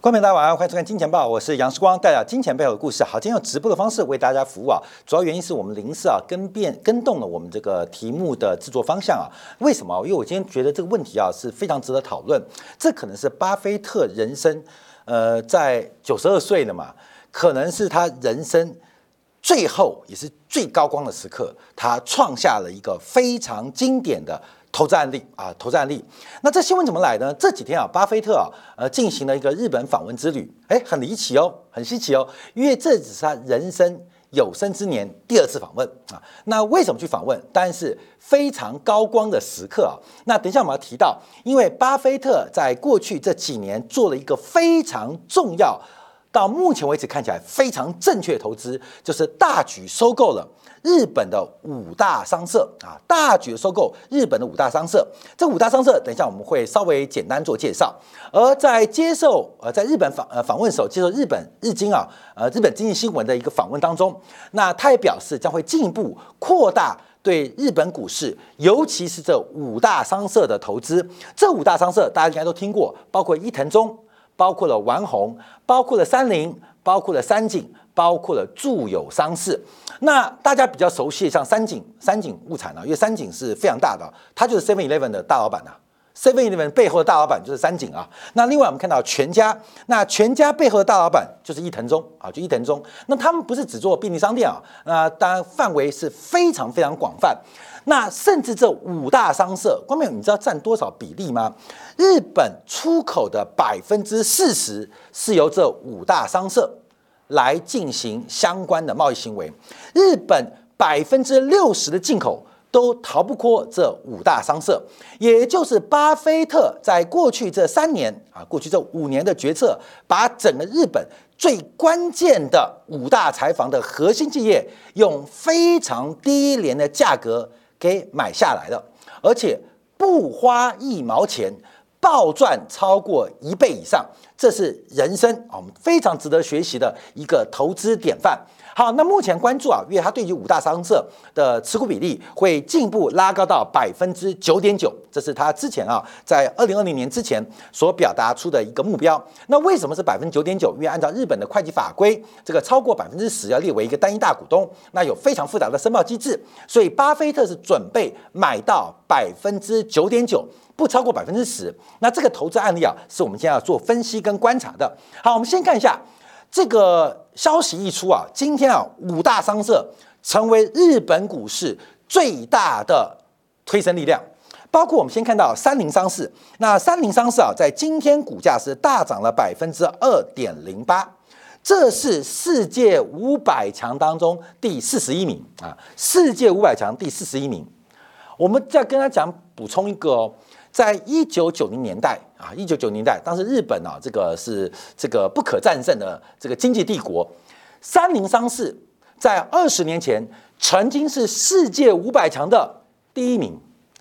观众大家晚上好，欢迎收看《金钱报》，我是杨世光，带来金钱背后的故事。好，今天用直播的方式为大家服务啊，主要原因是我们临时啊跟变跟动了我们这个题目的制作方向啊。为什么？因为我今天觉得这个问题啊是非常值得讨论。这可能是巴菲特人生，呃，在九十二岁了嘛，可能是他人生最后也是最高光的时刻，他创下了一个非常经典的。投资案例啊，投资案例。那这新闻怎么来呢？这几天啊，巴菲特啊，呃，进行了一个日本访问之旅，哎，很离奇哦，很稀奇哦，因为这只是他人生有生之年第二次访问啊。那为什么去访问？当然是非常高光的时刻啊。那等一下我们要提到，因为巴菲特在过去这几年做了一个非常重要，到目前为止看起来非常正确的投资，就是大举收购了。日本的五大商社啊，大举收购日本的五大商社。这五大商社，等一下我们会稍微简单做介绍。而在接受呃在日本访呃访问时候，接受日本日经啊呃日本经济新闻的一个访问当中，那他也表示将会进一步扩大对日本股市，尤其是这五大商社的投资。这五大商社大家应该都听过，包括伊藤忠，包括了丸红，包括了三菱，包括了三井。包括了住友商事，那大家比较熟悉像三井、三井物产啊，因为三井是非常大的，它就是 Seven Eleven 的大老板呐。Seven Eleven 背后的大老板就是三井啊。那另外我们看到全家，那全家背后的大老板就是伊藤忠啊，就伊藤忠。那他们不是只做便利商店啊，那当然范围是非常非常广泛。那甚至这五大商社，光明你知道占多少比例吗？日本出口的百分之四十是由这五大商社。来进行相关的贸易行为，日本百分之六十的进口都逃不过这五大商社，也就是巴菲特在过去这三年啊，过去这五年的决策，把整个日本最关键的五大财阀的核心企业用非常低廉的价格给买下来了，而且不花一毛钱。暴赚超过一倍以上，这是人生啊，我们非常值得学习的一个投资典范。好，那目前关注啊，因为它对于五大商社的持股比例会进一步拉高到百分之九点九，这是他之前啊在二零二零年之前所表达出的一个目标。那为什么是百分之九点九？因为按照日本的会计法规，这个超过百分之十要列为一个单一大股东，那有非常复杂的申报机制，所以巴菲特是准备买到百分之九点九。不超过百分之十，那这个投资案例啊，是我们现在要做分析跟观察的。好，我们先看一下这个消息一出啊，今天啊，五大商社成为日本股市最大的推升力量，包括我们先看到三菱商事，那三菱商事啊，在今天股价是大涨了百分之二点零八，这是世界五百强当中第四十一名啊，世界五百强第四十一名。我们再跟他讲补充一个哦。在一九九零年代啊，一九九零年代，当时日本啊，这个是这个不可战胜的这个经济帝国。三菱商事在二十年前曾经是世界五百强的第一名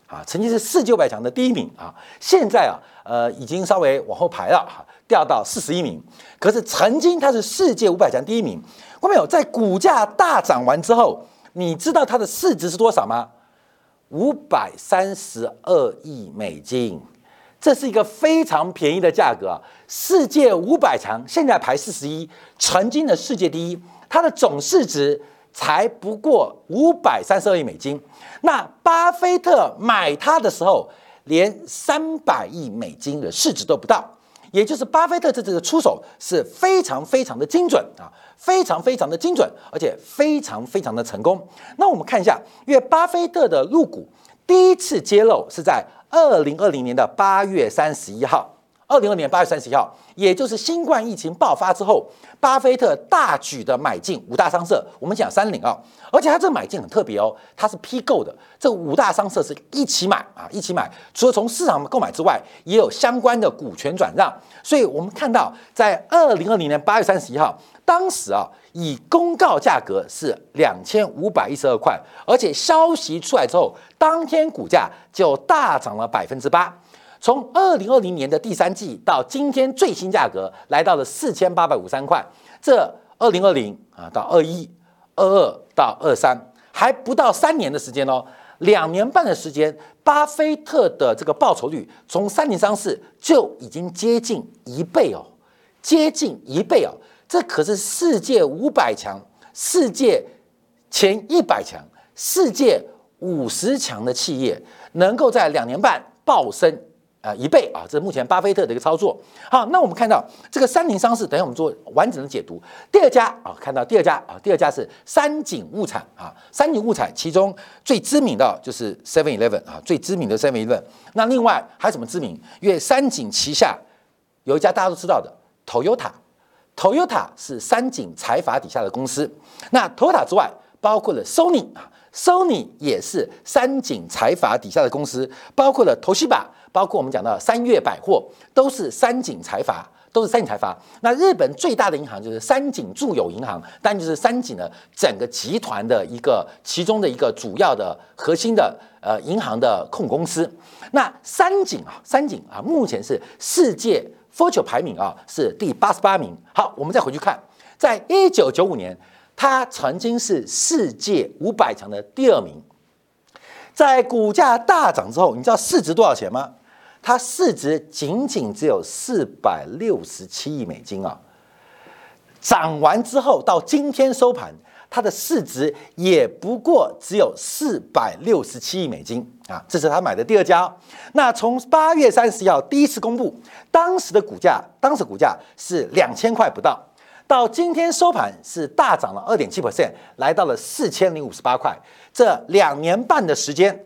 啊，曾经是世界五百强的第一名啊。现在啊，呃，已经稍微往后排了哈，掉到四十一名。可是曾经它是世界五百强第一名。看没有？在股价大涨完之后，你知道它的市值是多少吗？五百三十二亿美金，这是一个非常便宜的价格！世界五百强现在排四十一，曾经的世界第一，它的总市值才不过五百三十二亿美金。那巴菲特买它的时候，连三百亿美金的市值都不到。也就是巴菲特这这个出手是非常非常的精准啊，非常非常的精准，而且非常非常的成功。那我们看一下，因为巴菲特的入股第一次揭露是在二零二零年的八月三十一号。二零二零年八月三十一号，也就是新冠疫情爆发之后，巴菲特大举的买进五大商社。我们讲三菱啊，而且他这买进很特别哦，他是批购的，这五大商社是一起买啊，一起买。除了从市场购买之外，也有相关的股权转让。所以我们看到，在二零二零年八月三十一号，当时啊，以公告价格是两千五百一十二块，而且消息出来之后，当天股价就大涨了百分之八。从二零二零年的第三季到今天最新价格来到了四千八百五三块，这二零二零啊到二一、二二到二三还不到三年的时间哦，两年半的时间，巴菲特的这个报酬率从三年上市就已经接近一倍哦，接近一倍哦，这可是世界五百强、世界前一百强、世界五十强的企业，能够在两年半暴升。啊，一倍啊！这是目前巴菲特的一个操作。好，那我们看到这个三菱商事，等下我们做完整的解读。第二家啊，看到第二家啊，第二家是三井物产啊。三井物产其中最知名的就是 Seven Eleven 啊，最知名的 Seven Eleven。那另外还有什么知名？因为三井旗下有一家大家都知道的 Toyota，Toyota 是三井财阀底下的公司。那 Toyota 之外，包括了 Sony 啊，Sony 也是三井财阀底下的公司，包括了头西把。包括我们讲到三月百货，都是三井财阀，都是三井财阀。那日本最大的银行就是三井住友银行，但就是三井的整个集团的一个其中的一个主要的核心的呃银行的控公司。那三井啊，三井啊，目前是世界 Fortune 排名啊是第八十八名。好，我们再回去看，在一九九五年，它曾经是世界五百强的第二名。在股价大涨之后，你知道市值多少钱吗？它市值仅仅只有四百六十七亿美金啊！涨完之后到今天收盘，它的市值也不过只有四百六十七亿美金啊！这是他买的第二家。那从八月三十号第一次公布，当时的股价，当时股价是两千块不到，到今天收盘是大涨了二点七 percent，来到了四千零五十八块。这两年半的时间，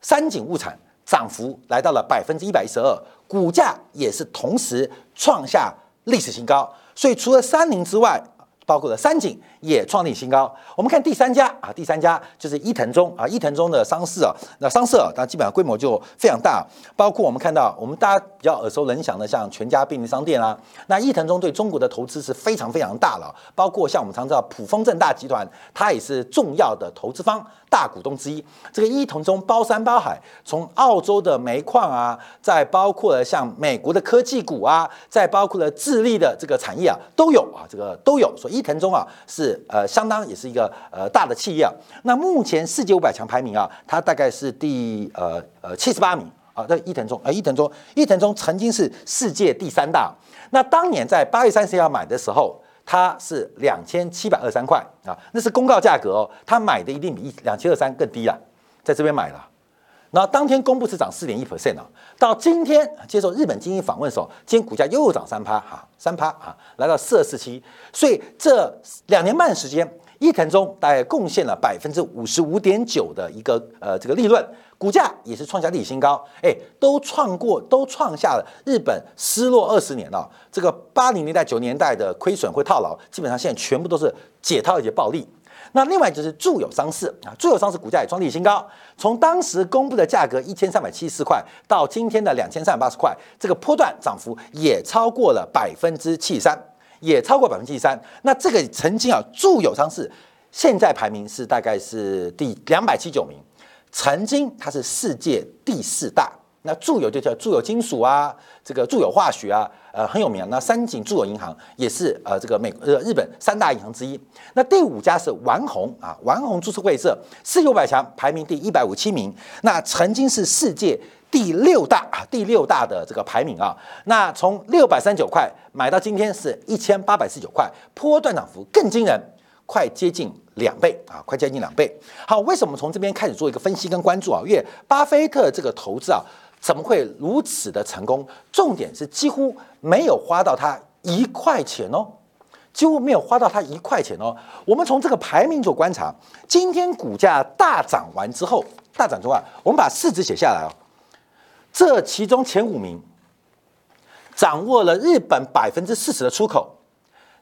三井物产。涨幅来到了百分之一百一十二，股价也是同时创下历史新高。所以除了三菱之外，包括了三井也创立新高。我们看第三家啊，第三家就是伊藤忠啊，伊藤忠的商事啊，那商社啊，它基本上规模就非常大。包括我们看到，我们大家比较耳熟能详的，像全家便利商店啊，那伊藤忠对中国的投资是非常非常大了。包括像我们常知道普丰正大集团，它也是重要的投资方。大股东之一，这个伊藤忠包山包海，从澳洲的煤矿啊，再包括了像美国的科技股啊，再包括了智利的这个产业啊，都有啊，这个都有。所以伊藤忠啊，是呃相当也是一个呃大的企业。啊那目前世界五百强排名啊，它大概是第呃呃七十八名啊。这伊藤忠啊，伊藤忠，伊藤忠曾经是世界第三大。那当年在八月三十号买的时候。它是两千七百二三块啊，那是公告价格哦。他买的一定比一两千二三更低啊，在这边买了。那当天公布是涨四点一 percent 啊，到今天接受日本精英访问的时候，今天股价又涨三趴哈，三趴啊，来到四二四七。所以这两年半时间，伊藤忠大概贡献了百分之五十五点九的一个呃这个利润。股价也是创下历史新高，哎，都创过，都创下了日本失落二十年了。这个八零年代、九年代的亏损会套牢，基本上现在全部都是解套一些暴利。那另外就是住友商事啊，住友商事股价也创历史新高，从当时公布的价格一千三百七十四块到今天的两千三百八十块，这个波段涨幅也超过了百分之七十三，也超过百分之七十三。那这个曾经啊，住友商事现在排名是大概是第两百七十九名。曾经它是世界第四大，那住友就叫住友金属啊，这个住友化学啊，呃很有名。那三井住友银行也是呃这个美呃日本三大银行之一。那第五家是丸红啊，丸红株式会社世界五百强排名第一百五七名，那曾经是世界第六大啊第六大的这个排名啊。那从六百三十九块买到今天是一千八百四十九块，波段涨幅更惊人。快接近两倍啊！快接近两倍。好，为什么从这边开始做一个分析跟关注啊？因为巴菲特这个投资啊，怎么会如此的成功？重点是几乎没有花到他一块钱哦，几乎没有花到他一块钱哦。我们从这个排名做观察，今天股价大涨完之后，大涨之后，我们把市值写下来哦。这其中前五名掌握了日本百分之四十的出口。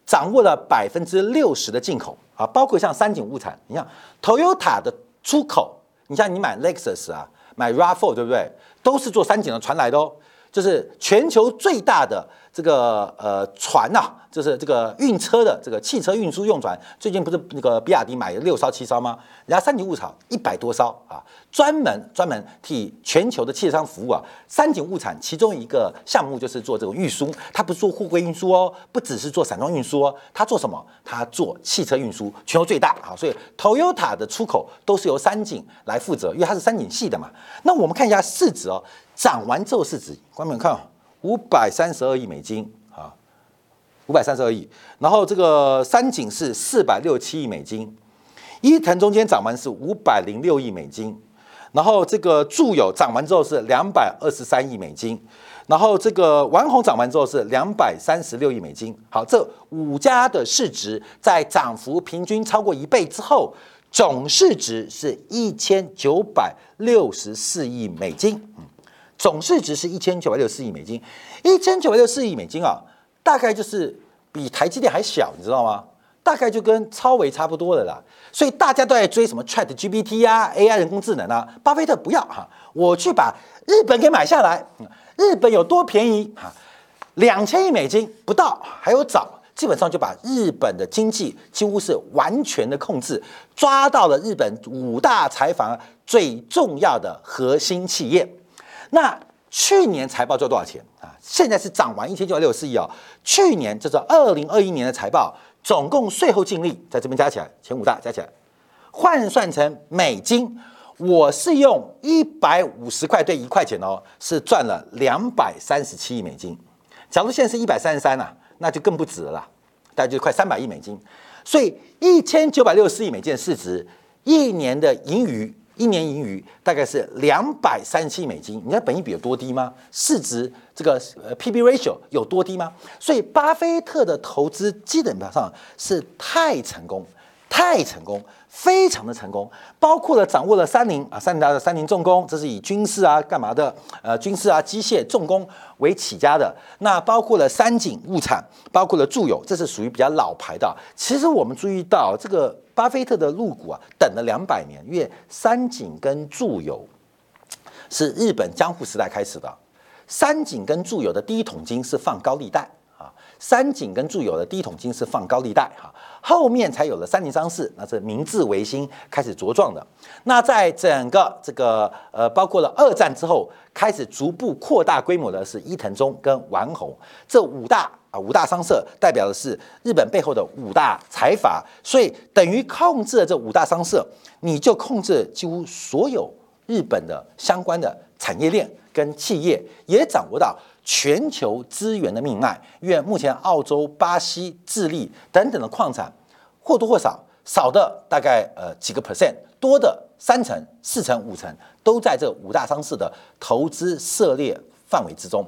掌握了百分之六十的进口啊，包括像三井物产，你像 Toyota 的出口，你像你买 Lexus 啊，买 Rav4 对不对？都是做三井的船来的哦，就是全球最大的这个呃船呐。就是这个运车的这个汽车运输用船，最近不是那个比亚迪买了六艘七艘吗？人家三井物产一百多艘啊，专门专门替全球的汽车商服务啊。三井物产其中一个项目就是做这种运输，它不是做货柜运输哦，不只是做散装运输哦，它做什么？它做汽车运输，全球最大啊。所以 Toyota 的出口都是由三井来负责，因为它是三井系的嘛。那我们看一下市值哦，涨完之后市值，观众看五百三十二亿美金啊。五百三十二亿。然后这个三井是四百六七亿美金，伊藤中间涨完是五百零六亿美金，然后这个住友涨完之后是两百二十三亿美金。然后这个丸红涨完之后是两百三十六亿美金。好，这五家的市值在涨幅平均超过一倍之后，总市值是一千九百六十四亿美金。嗯，总市值是一千九百六十四亿美金，一千九百六十四亿美金啊，大概就是比台积电还小，你知道吗？大概就跟超维差不多的啦。所以大家都在追什么 Chat GPT 啊，AI 人工智能啊，巴菲特不要哈，我去把日本给买下来。日本有多便宜啊？两千亿美金不到，还有早，基本上就把日本的经济几乎是完全的控制，抓到了日本五大财阀最重要的核心企业。那去年财报赚多少钱啊？现在是涨完一千九百六十四亿哦。去年就是二零二一年的财报，总共税后净利在这边加起来，前五大加起来，换算成美金。我是用一百五十块兑一块钱哦，是赚了两百三十七亿美金。假如现在是一百三十三呐，那就更不值了，大概就快三百亿美金。所以一千九百六十亿美金市值，一年的盈余，一年盈余大概是两百三十七美金。你知道本益比有多低吗？市值这个呃 P/B ratio 有多低吗？所以巴菲特的投资基本上是太成功。太成功，非常的成功，包括了掌握了三菱啊，三菱的三菱重工，这是以军事啊干嘛的？呃，军事啊机械重工为起家的。那包括了三井物产，包括了住友，这是属于比较老牌的。其实我们注意到，这个巴菲特的入股啊，等了两百年，因为三井跟住友是日本江户时代开始的。三井跟住友的第一桶金是放高利贷啊，三井跟住友的第一桶金是放高利贷哈。后面才有了三菱商事，那是明治维新开始茁壮的。那在整个这个呃，包括了二战之后，开始逐步扩大规模的是伊藤忠跟丸红这五大啊五大商社，代表的是日本背后的五大财阀。所以等于控制了这五大商社，你就控制几乎所有日本的相关的产业链跟企业，也掌握到。全球资源的命脉，因为目前澳洲、巴西、智利等等的矿产或多或少，少的大概呃几个 percent，多的三成、四成、五成都在这五大商市的投资涉猎范围之中。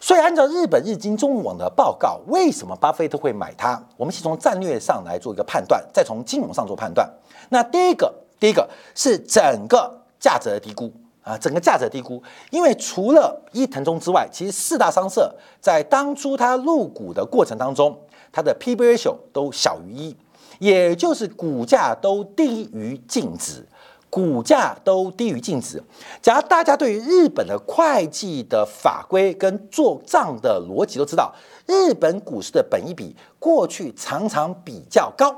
所以，按照日本日经中文网的报告，为什么巴菲特会买它？我们先从战略上来做一个判断，再从金融上做判断。那第一个，第一个是整个价值的低估。啊，整个价值低估，因为除了伊藤忠之外，其实四大商社在当初它入股的过程当中，它的 P/B ratio 都小于一，也就是股价都低于净值，股价都低于净值。假如大家对于日本的会计的法规跟做账的逻辑都知道，日本股市的本益比过去常常比较高，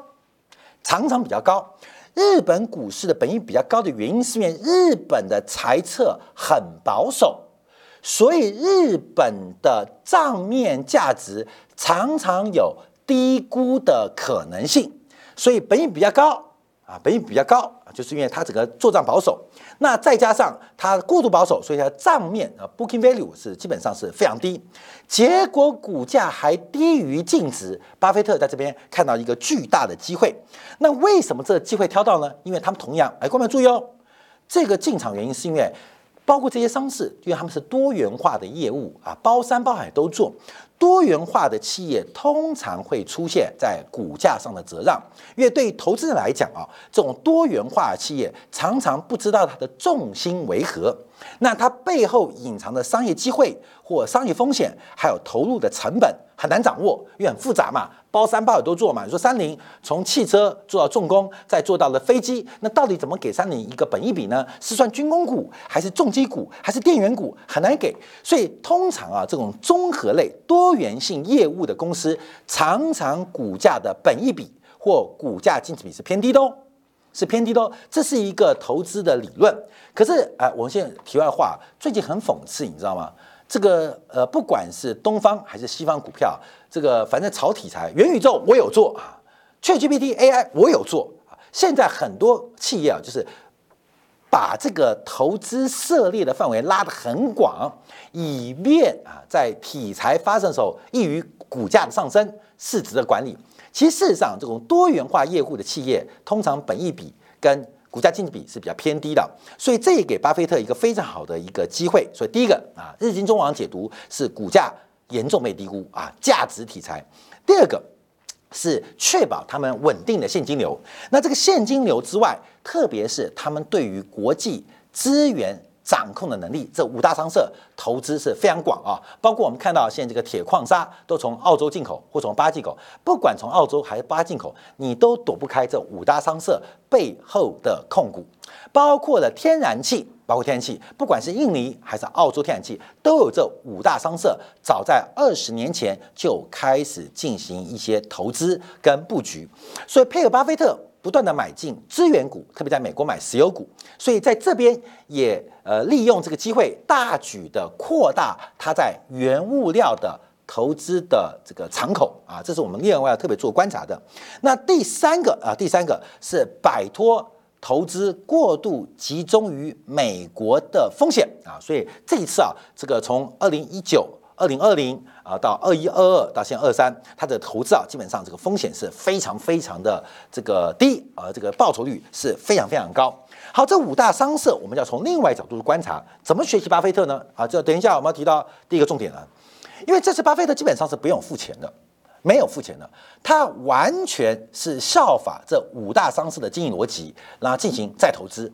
常常比较高。日本股市的本益比较高的原因，是因为日本的财策很保守，所以日本的账面价值常常有低估的可能性，所以本益比较高。啊，本益比较高，就是因为它整个做账保守，那再加上它过度保守，所以它账面啊 booking value 是基本上是非常低，结果股价还低于净值。巴菲特在这边看到一个巨大的机会，那为什么这个机会挑到呢？因为他们同样，哎，观众注意哦，这个进场原因是因为包括这些商事，因为他们是多元化的业务啊，包山包海都做。多元化的企业通常会出现在股价上的折让，因为对投资人来讲啊，这种多元化企业常常不知道它的重心为何，那它背后隐藏的商业机会或商业风险，还有投入的成本。很难掌握，因为很复杂嘛，包三包海都做嘛。你说三菱从汽车做到重工，再做到了飞机，那到底怎么给三菱一个本益比呢？是算军工股，还是重机股，还是电源股？很难给。所以通常啊，这种综合类多元性业务的公司，常常股价的本益比或股价净值比是偏低的哦，是偏低的哦。这是一个投资的理论。可是啊，我们现在题外话，最近很讽刺，你知道吗？这个呃，不管是东方还是西方股票，这个反正炒题材，元宇宙我有做啊，ChatGPT AI 我有做啊。现在很多企业啊，就是把这个投资涉猎的范围拉得很广，以便啊，在题材发生的时候易于股价的上升、市值的管理。其实事实上，这种多元化业务的企业，通常本益比跟股价净值比是比较偏低的，所以这也给巴菲特一个非常好的一个机会。所以第一个啊，日经中网解读是股价严重被低估啊，价值题材。第二个是确保他们稳定的现金流。那这个现金流之外，特别是他们对于国际资源。掌控的能力，这五大商社投资是非常广啊，包括我们看到现在这个铁矿砂都从澳洲进口或从巴进口，不管从澳洲还是巴进口，你都躲不开这五大商社背后的控股，包括了天然气，包括天然气，不管是印尼还是澳洲天然气，都有这五大商社，早在二十年前就开始进行一些投资跟布局，所以配合巴菲特。不断的买进资源股，特别在美国买石油股，所以在这边也呃利用这个机会大举的扩大它在原物料的投资的这个敞口啊，这是我们另外要特别做观察的。那第三个啊，第三个是摆脱投资过度集中于美国的风险啊，所以这一次啊，这个从二零一九。二零二零啊，到二一二二，到现在二三，它的投资啊，基本上这个风险是非常非常的这个低啊，这个报酬率是非常非常高。好，这五大商社，我们要从另外角度去观察，怎么学习巴菲特呢？啊，这等一下我们要提到第一个重点了，因为这次巴菲特基本上是不用付钱的，没有付钱的，他完全是效法这五大商社的经营逻辑，然后进行再投资。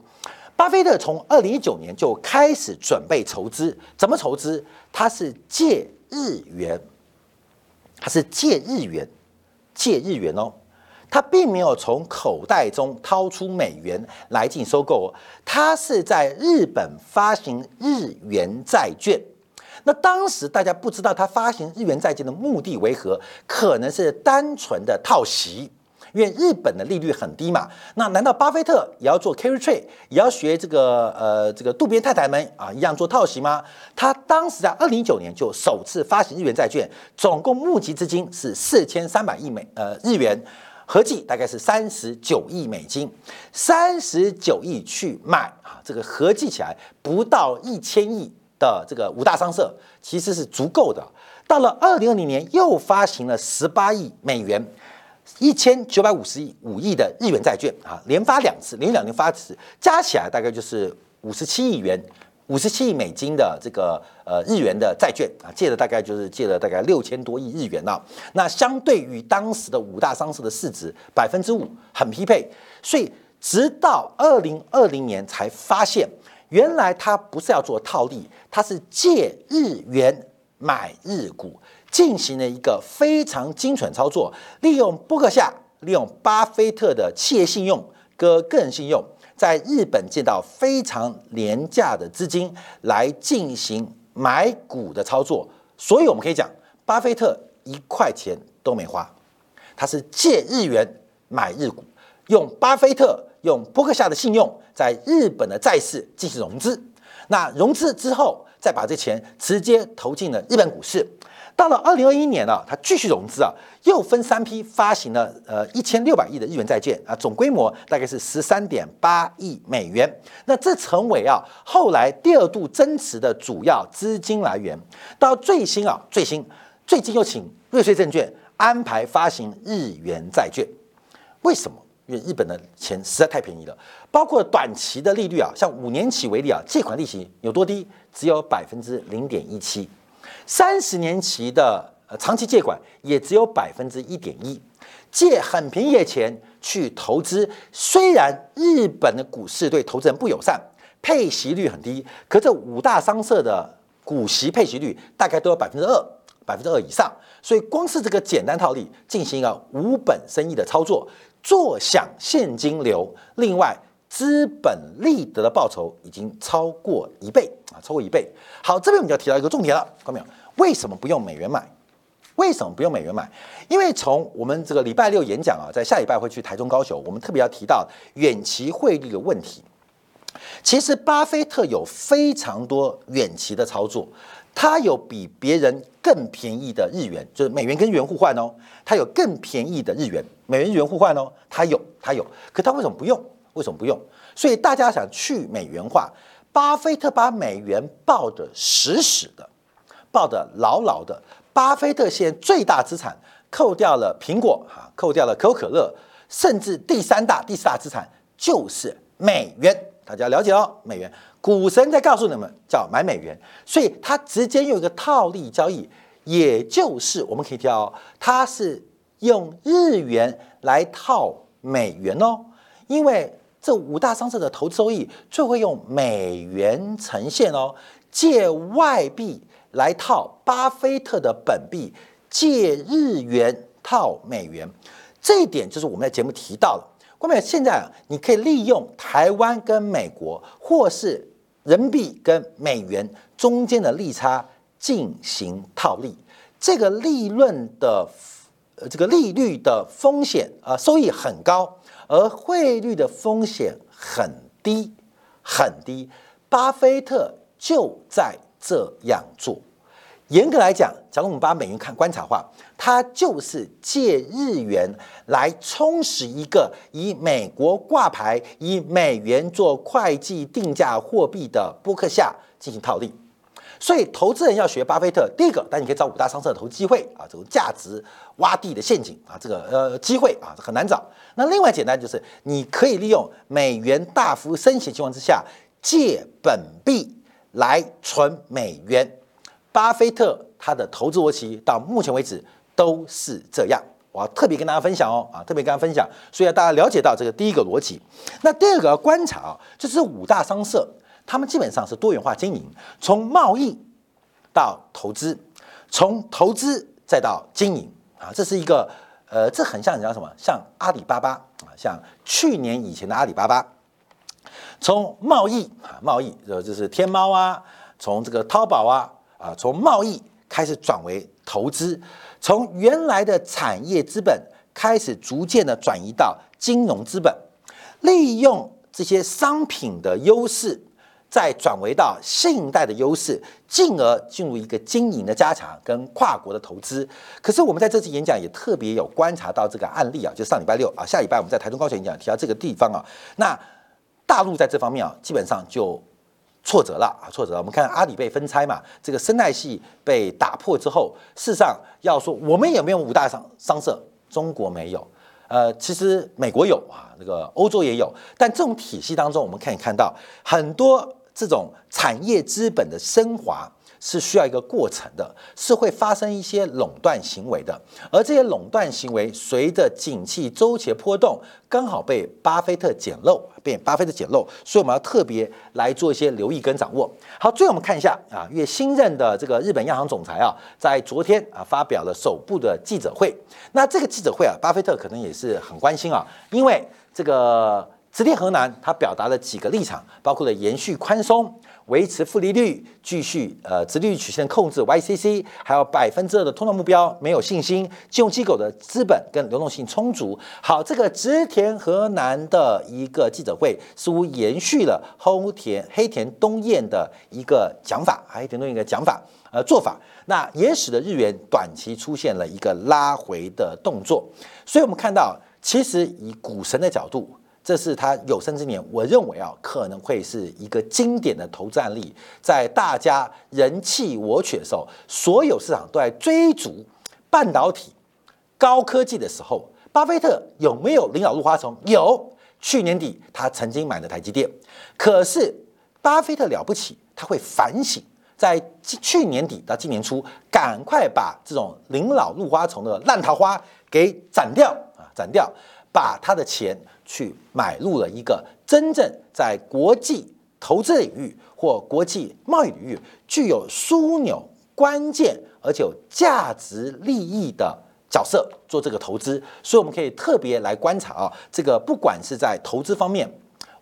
巴菲特从二零一九年就开始准备筹资，怎么筹资？他是借日元，他是借日元，借日元哦，他并没有从口袋中掏出美元来进行收购，他是在日本发行日元债券。那当时大家不知道他发行日元债券的目的为何，可能是单纯的套息。因为日本的利率很低嘛，那难道巴菲特也要做 carry trade，也要学这个呃这个渡边太太们啊一样做套息吗？他当时在二零一九年就首次发行日元债券，总共募集资金是四千三百亿美呃日元，合计大概是三十九亿美金，三十九亿去买啊，这个合计起来不到一千亿的这个五大商社其实是足够的。到了二零二零年又发行了十八亿美元。一千九百五十亿五亿的日元债券啊，连发两次，连两年发一次，加起来大概就是五十七亿元，五十七亿美金的这个呃日元的债券啊，借的大概就是借了大概六千多亿日元啊。那相对于当时的五大商社的市值百分之五，很匹配。所以直到二零二零年才发现，原来他不是要做套利，他是借日元买日股。进行了一个非常精准操作，利用波克夏，利用巴菲特的企业信用跟个人信用，在日本借到非常廉价的资金来进行买股的操作。所以我们可以讲，巴菲特一块钱都没花，他是借日元买日股，用巴菲特用波克夏的信用在日本的债市进行融资。那融资之后，再把这钱直接投进了日本股市。到了二零二一年呢，它继续融资啊，又分三批发行了呃一千六百亿的日元债券啊，总规模大概是十三点八亿美元。那这成为啊后来第二度增持的主要资金来源。到最新啊最新最近又请瑞穗证券安排发行日元债券，为什么？因为日本的钱实在太便宜了，包括短期的利率啊，像五年期为例啊，借款利息有多低？只有百分之零点一七。三十年期的呃长期借款也只有百分之一点一，借很便宜的钱去投资，虽然日本的股市对投资人不友善，配息率很低，可这五大商社的股息配息率大概都有百分之二，百分之二以上，所以光是这个简单套利进行一个无本生意的操作，坐享现金流，另外资本利得的报酬已经超过一倍。超过一倍。好，这边我们就要提到一个重点了，看到没有？为什么不用美元买？为什么不用美元买？因为从我们这个礼拜六演讲啊，在下礼拜会去台中高雄，我们特别要提到远期汇率的问题。其实巴菲特有非常多远期的操作，他有比别人更便宜的日元，就是美元跟日元互换哦，他有更便宜的日元，美元日元互换哦，他有，他有。可他为什么不用？为什么不用？所以大家想去美元化，巴菲特把美元抱得死死的。抱得牢牢的，巴菲特现在最大资产扣掉了苹果哈，扣掉了可口可乐，甚至第三大、第四大资产就是美元。大家了解哦，美元股神在告诉你们叫买美元，所以他直接用一个套利交易，也就是我们可以挑，他是用日元来套美元哦，因为这五大商社的投资收益就会用美元呈现哦，借外币来套巴菲特的本币，借日元套美元，这一点就是我们在节目提到了。关键现在你可以利用台湾跟美国，或是人民币跟美元中间的利差进行套利，这个利润的呃这个利率的风险啊收益很高，而汇率的风险很低很低。巴菲特就在这样做。严格来讲，假如我们把美元看观察化，它就是借日元来充实一个以美国挂牌、以美元做会计定价货币的波克夏进行套利。所以，投资人要学巴菲特，第一个，但你可以找五大商社投机会啊，这种价值洼地的陷阱啊，这个呃机会啊很难找。那另外简单就是，你可以利用美元大幅升息情况之下，借本币来存美元。巴菲特他的投资逻辑到目前为止都是这样，我要特别跟大家分享哦，啊，特别跟大家分享，所以要大家了解到这个第一个逻辑。那第二个观察啊，就是五大商社，他们基本上是多元化经营，从贸易到投资，从投资再到经营啊，这是一个呃，这很像你知道什么？像阿里巴巴啊，像去年以前的阿里巴巴，从贸易啊，贸易呃就是天猫啊，从这个淘宝啊。啊，从贸易开始转为投资，从原来的产业资本开始逐渐的转移到金融资本，利用这些商品的优势，再转为到信贷的优势，进而进入一个经营的加强跟跨国的投资。可是我们在这次演讲也特别有观察到这个案例啊，就上礼拜六啊，下礼拜我们在台中高学演讲提到这个地方啊，那大陆在这方面啊，基本上就。挫折了啊！挫折了。我们看阿里被分拆嘛，这个生态系被打破之后，事实上要说我们有没有五大商商社？中国没有，呃，其实美国有啊，那个欧洲也有。但这种体系当中，我们可以看到很多这种产业资本的升华。是需要一个过程的，是会发生一些垄断行为的，而这些垄断行为随着景气周期波动，刚好被巴菲特捡漏，被巴菲特捡漏，所以我们要特别来做一些留意跟掌握。好，最后我们看一下啊，因为新任的这个日本央行总裁啊，在昨天啊发表了首部的记者会，那这个记者会啊，巴菲特可能也是很关心啊，因为这个直田河南他表达了几个立场，包括了延续宽松。维持负利率，继续呃，直利率曲线控制 YCC，还有百分之二的通胀目标，没有信心。金融机构的资本跟流动性充足。好，这个植田河南的一个记者会，似乎延续了黑田黑田东彦的一个讲法，黑田东彦的讲法呃做法，那也使得日元短期出现了一个拉回的动作。所以我们看到，其实以股神的角度。这是他有生之年，我认为啊，可能会是一个经典的投资案例。在大家人气我取的时候，所有市场都在追逐半导体、高科技的时候，巴菲特有没有领导入花丛？有。去年底他曾经买了台积电，可是巴菲特了不起，他会反省，在去年底到今年初，赶快把这种领导入花丛的烂桃花给斩掉啊，斩掉。把他的钱去买入了一个真正在国际投资领域或国际贸易领域具有枢纽、关键而且有价值利益的角色做这个投资，所以我们可以特别来观察啊，这个不管是在投资方面，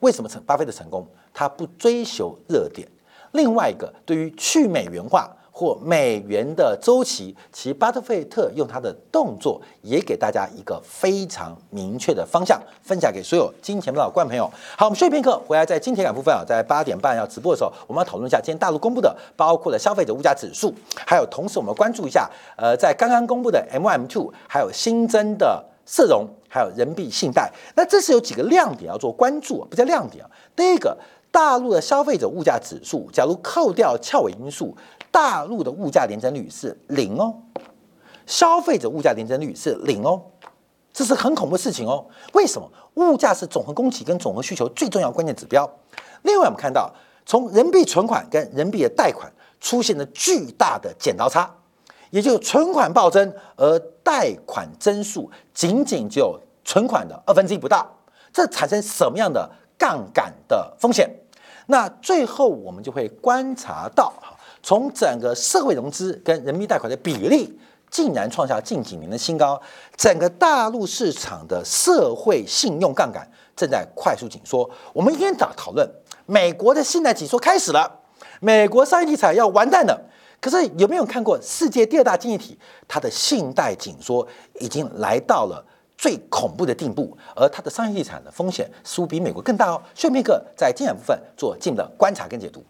为什么成巴菲特成功，他不追求热点；另外一个，对于去美元化。或美元的周期，其巴特菲特用他的动作也给大家一个非常明确的方向，分享给所有金钱报观众朋友。好，我们休息片刻，回来在金钱感部分啊，在八点半要直播的时候，我们要讨论一下今天大陆公布的，包括了消费者物价指数，还有同时我们关注一下，呃，在刚刚公布的 M2 M2，还有新增的社融，还有人民币信贷，那这是有几个亮点要做关注，不叫亮点啊。第一个。大陆的消费者物价指数，假如扣掉翘尾因素，大陆的物价年增率是零哦，消费者物价年增率是零哦，这是很恐怖的事情哦。为什么？物价是总和供给跟总和需求最重要关键指标。另外，我们看到从人民币存款跟人民币的贷款出现了巨大的剪刀差，也就是存款暴增，而贷款增速仅仅只有存款的二分之一不到，这产生什么样的杠杆的风险？那最后我们就会观察到，从整个社会融资跟人民币贷款的比例。竟然创下近几年的新高，整个大陆市场的社会信用杠杆正在快速紧缩。我们一天早讨论美国的信贷紧缩开始了，美国商业地产要完蛋了。可是有没有看过世界第二大经济体，它的信贷紧缩已经来到了最恐怖的地步，而它的商业地产的风险似乎比美国更大哦。顺便个在经验部分做进一步的观察跟解读。